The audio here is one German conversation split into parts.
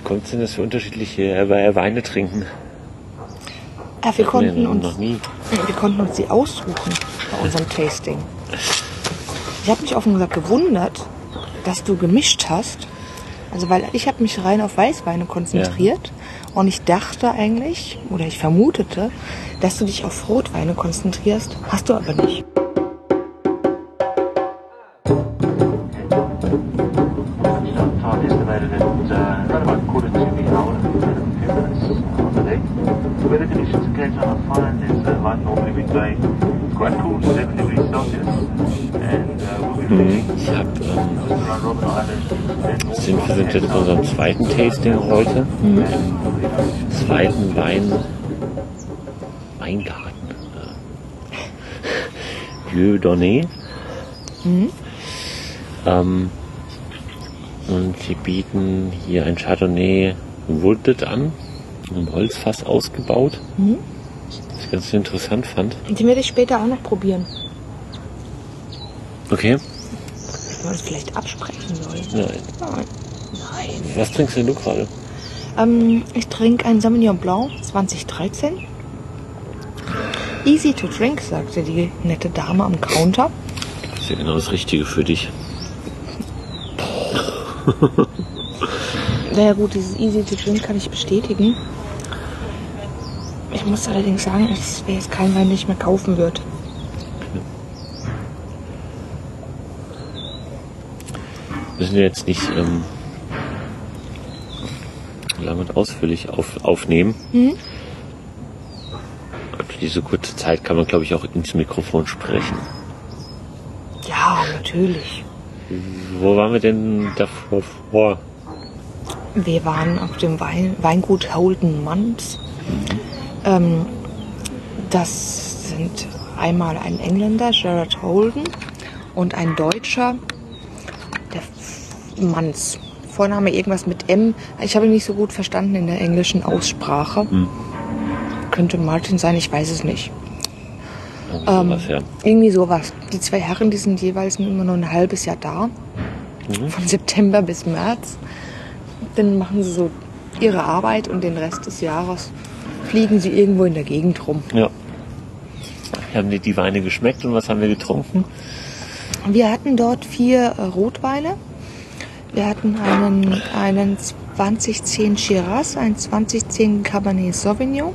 Wie kommt es denn, dass wir unterschiedliche Weine trinken? Ja, wir, konnten noch uns, nie. wir konnten uns die aussuchen bei unserem Tasting. Ich habe mich offen gesagt gewundert, dass du gemischt hast. Also weil ich habe mich rein auf Weißweine konzentriert und ich dachte eigentlich oder ich vermutete, dass du dich auf Rotweine konzentrierst. Hast du aber nicht. Fine. There's uh, wind blowing. It's quite cool, 7 degrees Celsius. And uh, we'll be fishing Ich habe ähm, sind, wir sind jetzt bei unserem zweiten Tasting heute. Im zweiten Wein, Weingarten. Äh, Vieux Donné. Ähm, und sie bieten hier ein Chardonnay Wooded an, im Holzfass ausgebaut. Ich ganz interessant fand. Den werde ich später auch noch probieren. Okay. Ob wir uns vielleicht absprechen sollen. Nein. Nein. Nein. Was trinkst denn du gerade? Ähm, ich trinke einen Sauvignon Blanc 2013. Easy to drink, sagte die nette Dame am Counter. Das ist ja genau das Richtige für dich. Naja gut, dieses Easy to drink kann ich bestätigen. Ich muss allerdings sagen, es wäre jetzt kein Wein, den ich mehr kaufen würde. müssen wir jetzt nicht ähm, lang und ausführlich auf, aufnehmen. Für diese kurze Zeit kann man, glaube ich, auch ins Mikrofon sprechen. Ja, natürlich. Wo waren wir denn davor vor? Wir waren auf dem Wein, Weingut Holden Manns. Ähm, das sind einmal ein Engländer, Gerard Holden, und ein Deutscher, der Manns. Vorname irgendwas mit M. Ich habe ihn nicht so gut verstanden in der englischen Aussprache. Könnte Martin sein, ich weiß es nicht. Irgend Ähm, sowas, ja. Irgendwie sowas. Die zwei Herren, die sind jeweils immer nur ein halbes Jahr da. Von September bis März. Dann machen sie so ihre Arbeit und den Rest des Jahres fliegen sie irgendwo in der Gegend rum. ja. Haben dir die Weine geschmeckt und was haben wir getrunken? Wir hatten dort vier äh, Rotweine. Wir hatten einen, einen 2010 Shiraz, einen 2010 Cabernet Sauvignon,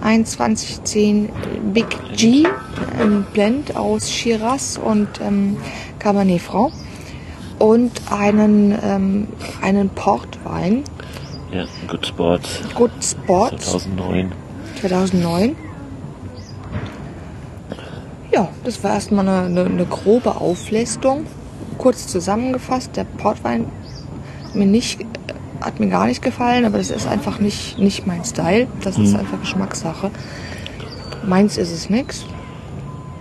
einen 2010 Big G, ein Blend aus Shiraz und ähm, Cabernet Franc und einen, ähm, einen Portwein, Ja, Good Sport Good Sport 2009. 2009. Ja, das war erstmal eine, eine, eine grobe Auflistung. Kurz zusammengefasst, der Portwein mir nicht, hat mir gar nicht gefallen, aber das ist einfach nicht, nicht mein Style. Das ist einfach Geschmackssache. Meins ist es nix.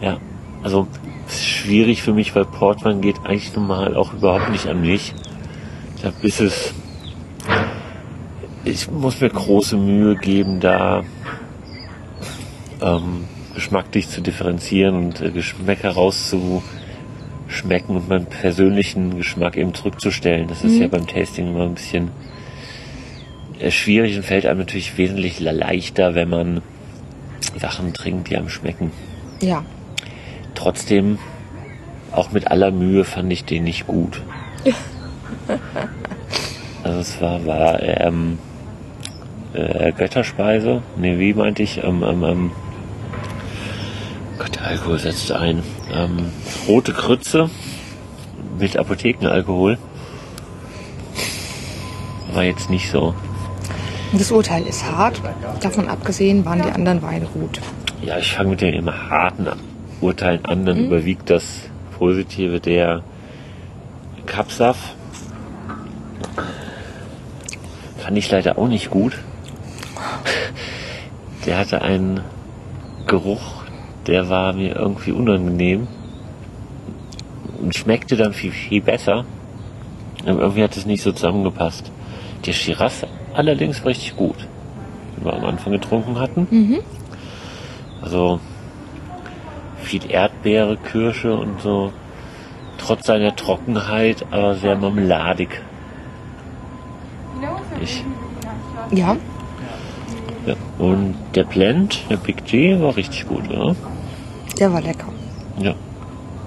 Ja, also es ist schwierig für mich, weil Portwein geht eigentlich normal auch überhaupt nicht an mich. Da ist es. Ich muss mir große Mühe geben, da ähm, geschmacklich zu differenzieren und äh, Geschmäcker rauszuschmecken und meinen persönlichen Geschmack eben zurückzustellen. Das ist ja beim Tasting immer ein bisschen äh, schwierig und fällt einem natürlich wesentlich leichter, wenn man Sachen trinkt, die einem schmecken. Ja, Trotzdem, auch mit aller Mühe fand ich den nicht gut. Also es war, war ähm, äh, Götterspeise. Nee, wie meinte ich? Ähm, ähm, ähm, Gott, der Alkohol setzt ein. Ähm, rote Krütze mit Apothekenalkohol. War jetzt nicht so. das Urteil ist hart. Davon abgesehen waren die anderen Weine gut. Ja, ich fange mit den immer harten Urteilen an, dann überwiegt das Positive der Kapsaf. Fand ich leider auch nicht gut. Der hatte einen Geruch, der war mir irgendwie unangenehm und schmeckte dann viel, viel besser. Aber irgendwie hat es nicht so zusammengepasst. Der Shiraz allerdings war richtig gut, den wir am Anfang getrunken hatten. Also viel Erdbeere, Kirsche und so. Trotz seiner Trockenheit, aber sehr marmeladig. ich. Ja, Ja. Und der Blend, der Big G, war richtig gut, oder? der war lecker. Ja.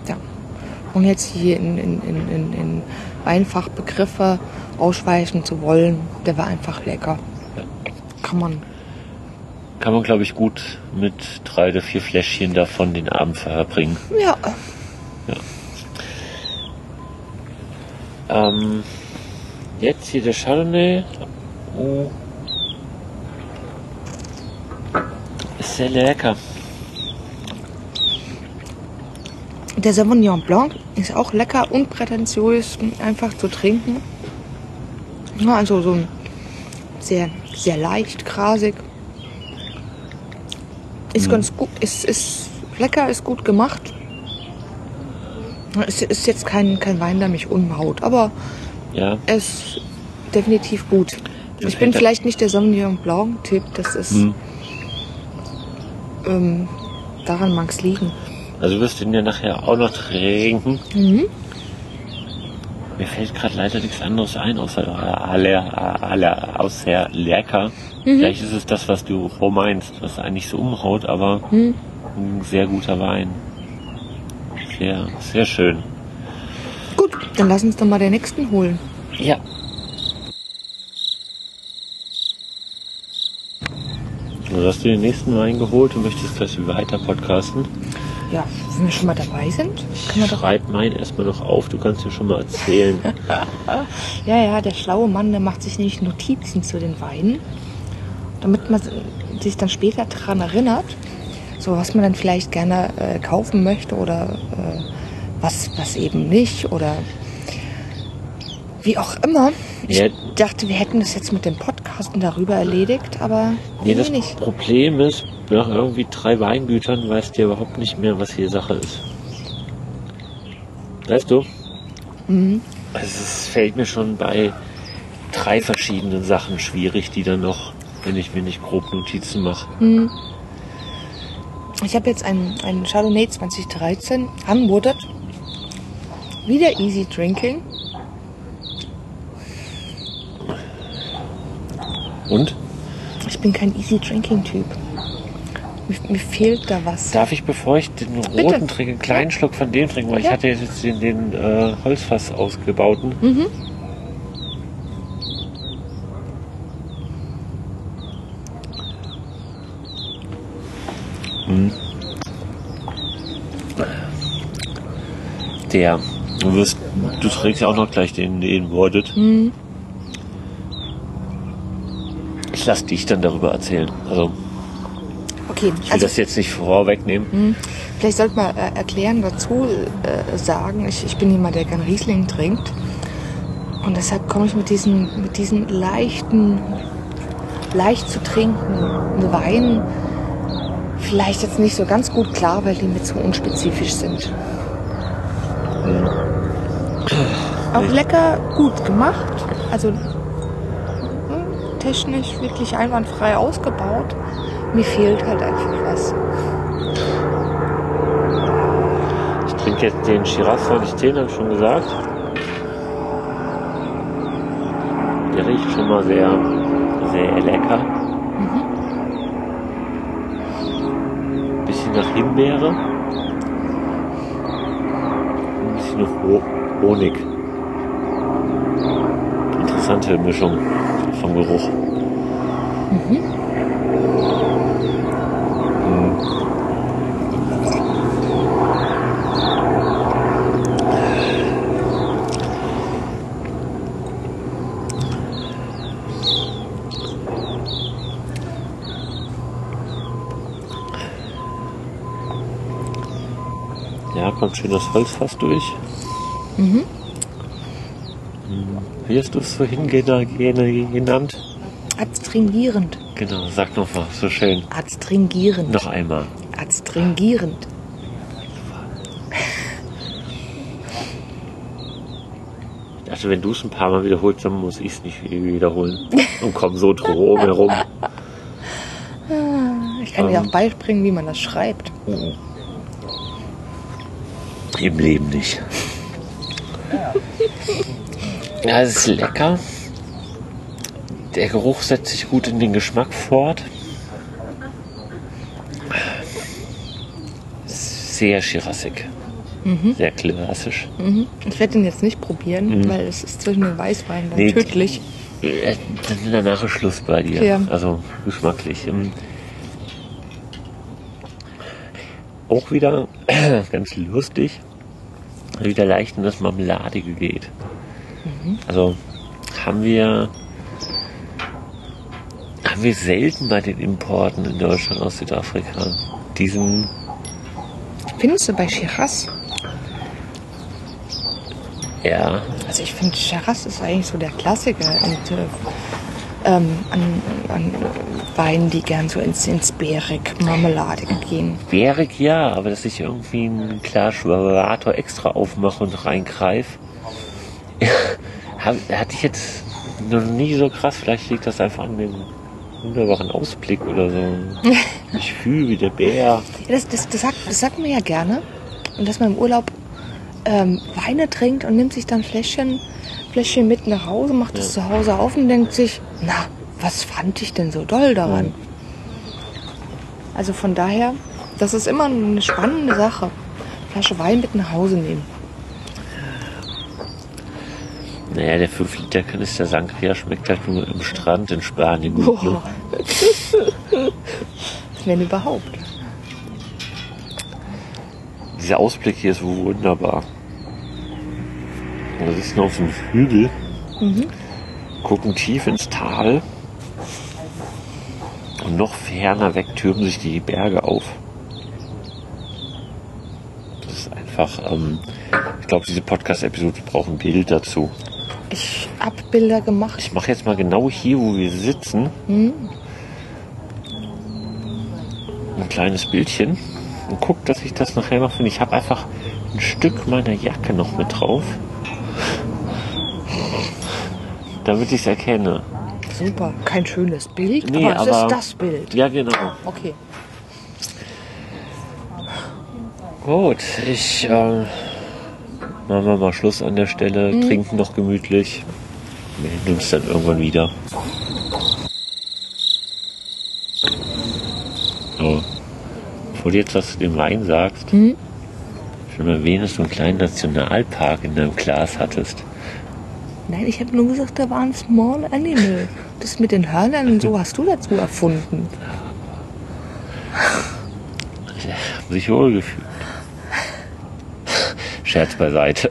Ja. Und jetzt hier in, in, in, in, in Weinfachbegriffe ausweichen zu wollen, der war einfach lecker. Kann man. Kann man, glaube ich, gut mit drei oder vier Fläschchen davon den Abend verbringen. Ja, Ähm, jetzt hier der Chardonnay. Oh. Ist sehr lecker. der Sauvignon Blanc ist auch lecker, unprätentiös, einfach zu trinken. Ja, also so ein sehr, sehr leicht, grasig. Ist ganz gut, ist, ist lecker, ist gut gemacht. Es ist jetzt kein, kein Wein, der mich umhaut, aber Ja. er ist definitiv gut. Ich bin vielleicht nicht der Sauvignon Blanc-Typ, das ist, Hm. Ähm, daran mag es liegen. Also du wirst den ja nachher auch noch trinken. Mhm. Mir fällt gerade leider nichts anderes ein, außer alle, alle, außer lecker. Vielleicht ist es das, was du wo meinst, was eigentlich so umhaut, aber ein sehr guter Wein. Sehr, sehr schön. Gut, dann lass uns doch mal den nächsten holen. Ja. Also hast du den nächsten Wein geholt und möchtest gleich weiter podcasten? Ja, wenn wir schon mal dabei sind, können wir doch. Schreib meinen erstmal noch auf, du kannst dir schon mal erzählen. Ja, ja, der schlaue Mann, der macht sich nämlich Notizen zu den Weinen, damit man sich dann später daran erinnert, so was man dann vielleicht gerne äh, kaufen möchte oder äh, was, was eben nicht oder wie auch immer. Ich Ja. dachte, wir hätten das jetzt mit dem Podcasten darüber erledigt, aber Nee, das nicht. Problem ist, nach irgendwie drei Weingütern weißt du ja überhaupt nicht mehr, was hier Sache ist. Weißt du? Mhm. Also es fällt mir schon bei drei verschiedenen Sachen schwierig, die dann noch, wenn ich mir nicht grob Notizen mache. Ich habe jetzt einen, einen Chardonnay 2013 anmutet. Wieder easy drinking. Und? Ich bin kein easy drinking Typ. Mir, mir fehlt da was. Darf ich, bevor ich den Bitte. roten trinke, einen kleinen Schluck von dem trinken? Weil ich Ja. hatte jetzt den, den äh, Holzfass ausgebauten. Mhm. Der. Du wirst, du trägst ja auch noch gleich den, den Wordet. Mhm. Ich lass dich dann darüber erzählen. Also, Okay, ich will also das jetzt nicht vorwegnehmen. vielleicht sollte man äh, erklären dazu äh, sagen, ich, ich bin jemand, der gern Riesling trinkt. Und deshalb komme ich mit diesen, mit diesen leichten, leicht zu trinkenden Weinen vielleicht jetzt nicht so ganz gut klar, weil die mir zu unspezifisch sind. Auch lecker gut gemacht. Also hm, technisch wirklich einwandfrei ausgebaut. Mir fehlt halt einfach was. Ich trinke jetzt den Shiraz 2010, habe ich schon gesagt. Der riecht schon mal sehr, sehr lecker. Bisschen nach Himbeere. Ein bisschen nach Ho Honig. Interessante Mischung vom Geruch. Mhm. Ja, kommt schön das Holzfass durch. Mhm. Wie hast du es vorhin gena- gena- genannt? Adstringierend. Genau, sag noch mal, so schön. Adstringierend. Noch einmal. Adstringierend. Ich dachte, wenn du es ein paar Mal wiederholst, dann muss ich es nicht wiederholen. Und komm so drum herum. Ich kann dir Ähm. auch beibringen, wie man das schreibt. Im Leben nicht. Ja, es ist lecker. der Geruch setzt sich gut in den Geschmack fort. Sehr schirassig. Sehr klassisch. Mhm. Ich werde den jetzt nicht probieren, weil es ist zwischen den Weißweinen dann Nee, tödlich. Äh, danach ist Schluss bei dir. Ja. Also geschmacklich. Ähm, Auch wieder ganz lustig, wieder leicht in das Marmeladige geht. Also haben wir haben wir selten bei den Importen in Deutschland aus Südafrika diesen Findest du bei Shiraz? ja Also ich finde, Shiraz ist eigentlich so der Klassiker und, äh, ähm, an, an Weinen, die gern so ins, ins Beerig, Marmeladige gehen. Bärig ja, aber dass ich irgendwie einen Klarschwarator extra aufmache und reingreife, hab, hatte ich jetzt noch nie so krass. Vielleicht liegt das einfach an dem wunderbaren Ausblick oder so. Ich fühle wie der Bär. Ja, das, das, das, sagt, das sagt man ja gerne. Und dass man im Urlaub ähm, Weine trinkt und nimmt sich dann Fläschchen, Fläschchen mit nach Hause, macht es zu Hause auf und denkt sich, na, was fand ich denn so doll daran? Also von daher, das ist immer eine spannende Sache. Flasche Wein mit nach Hause nehmen. Naja, der 5 Liter Kanister Sangria schmeckt halt nur im Strand in Spanien gut. Ne? Wenn überhaupt. Dieser Ausblick hier ist wunderbar. Wir sitzen auf dem Hügel, gucken tief ins Tal und noch ferner weg türmen sich die Berge auf. Das ist einfach, ähm, ich glaube, diese Podcast-Episode braucht ein Bild dazu. Ich hab Bilder gemacht. Ich mache jetzt mal genau hier, wo wir sitzen, ein kleines Bildchen und guck, dass ich das nachher noch finde. Ich habe einfach ein Stück meiner Jacke noch mit drauf, damit ich es erkenne. Super. Kein schönes Bild, Nee, aber es aber- ist das Bild. Ja, genau. Okay. Gut, ich äh, machen wir mal Schluss an der Stelle, trinken noch gemütlich, melden uns dann irgendwann wieder. So, bevor du jetzt was zu dem Wein sagst, schon mal erwähnt, dass du einen kleinen Nationalpark in deinem Glas hattest. Nein, ich habe nur gesagt, da war ein Small Animal. Das mit den Hörnern und so hast du dazu erfunden. Sich wohlgefühlt. Scherz beiseite.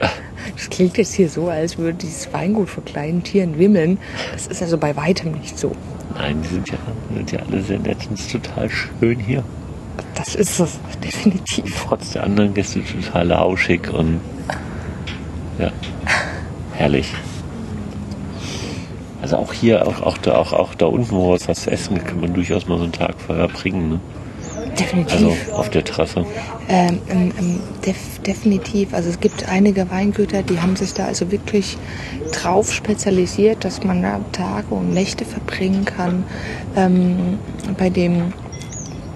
Das klingt jetzt hier so, als würde dieses Weingut von kleinen Tieren wimmeln. Das ist also bei weitem nicht so. Nein, die sind ja, sind ja alle sehr nett und total schön hier. Das ist es definitiv. trotz der anderen Gäste total lauschig und ja, herrlich. Also auch hier, auch, auch, da, auch, auch da unten, wo es was zu essen kann man durchaus mal so einen Tag vorher bringen. Ne? Definitiv. Also auf der Terrasse. Ähm, ähm, def definitiv. Also es gibt einige Weingüter, die haben sich da also wirklich drauf spezialisiert, dass man da Tage und Nächte verbringen kann. Ähm, bei dem,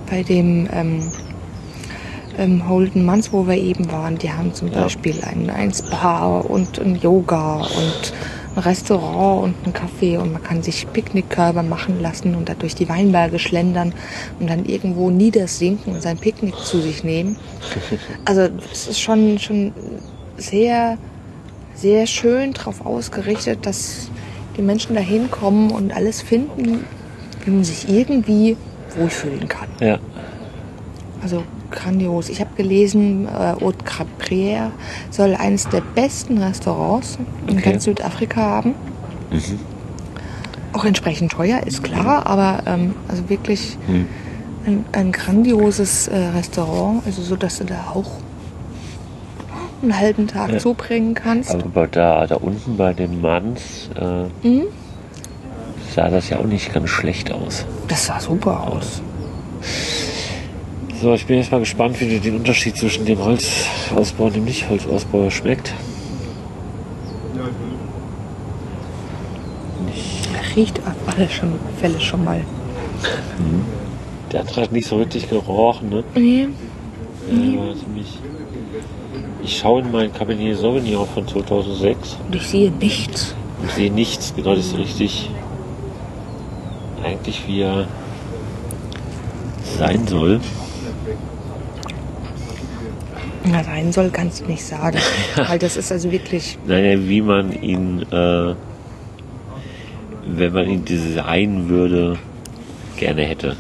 bei dem ähm, Holden Manns, wo wir eben waren, die haben zum Ja. Beispiel ein, ein Spa und ein Yoga und ein Restaurant und ein Café und man kann sich Picknickkörbe machen lassen und da durch die Weinberge schlendern und dann irgendwo niedersinken und sein Picknick zu sich nehmen. Also es ist schon, schon sehr, sehr schön darauf ausgerichtet, dass die Menschen da hinkommen und alles finden, wie man sich irgendwie wohlfühlen kann. Ja, Also grandios. Ich habe gelesen, äh, Haute Caprière soll eines der besten Restaurants in Okay. ganz Südafrika haben. Auch entsprechend teuer, ist klar, aber ähm, also wirklich ein, ein grandioses äh, Restaurant, also so, dass du da auch einen halben Tag Ja. zubringen kannst. aber da, da unten bei den Manns äh, Mhm. sah das ja auch nicht ganz schlecht aus. Das sah super aus. So, ich bin jetzt mal gespannt, wie den Unterschied zwischen dem Holzausbau und dem Nicht-Holzausbau schmeckt. Riecht auf alle schon, Fälle schon mal. Der andere hat nicht so richtig gerochen, ne? Nee. Ja, war ziemlich. Ich schaue in mein Cabernet Sauvignon von 2006 Und ich sehe nichts. und sehe nichts. Genau, das ist richtig. eigentlich wie er sein soll. Na, sein soll, kannst du nicht sagen. Weil das ist also wirklich. Naja, wie man ihn, äh, wenn man ihn designen würde, gerne hätte.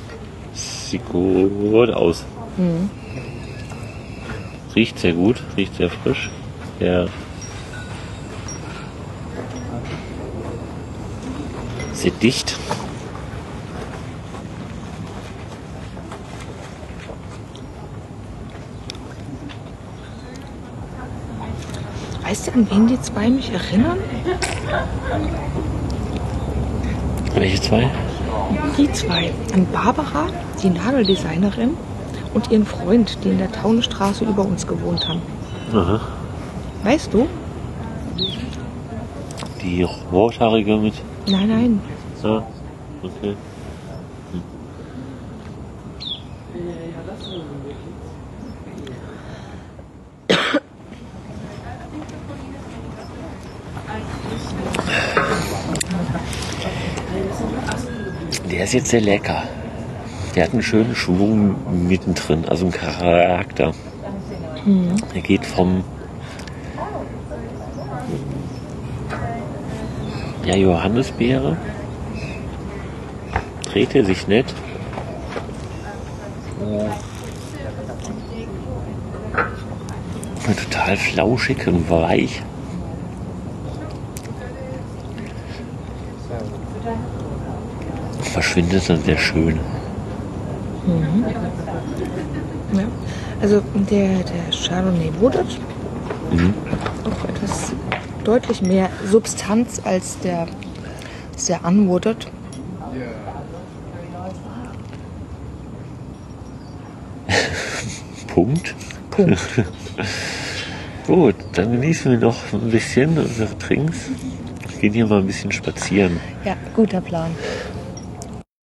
Sieht gut aus. Riecht sehr gut, riecht sehr frisch. Sehr, sehr dicht. Weißt du, an wen die zwei mich erinnern? Welche zwei? Die zwei. An Barbara, die Nageldesignerin, und ihren Freund, die in der Taunusstraße über uns gewohnt haben. Aha. Weißt du? Die rothaarige mit. Nein, nein. Ja, okay. Der ist jetzt sehr lecker. Der hat einen schönen Schwung mittendrin, also einen Charakter. Er geht vom ja, Johannisbeere. Dreht er sich nicht. Total flauschig und weich. Verschwindet dann sehr schön. Ja. Also der, der Chardonnay Wooded Mhm. auch etwas deutlich mehr Substanz als der, als der Unwooded. Punkt. Punkt. Gut, dann genießen wir noch ein bisschen unsere Trinks. Gehen hier mal ein bisschen spazieren. Ja, guter Plan.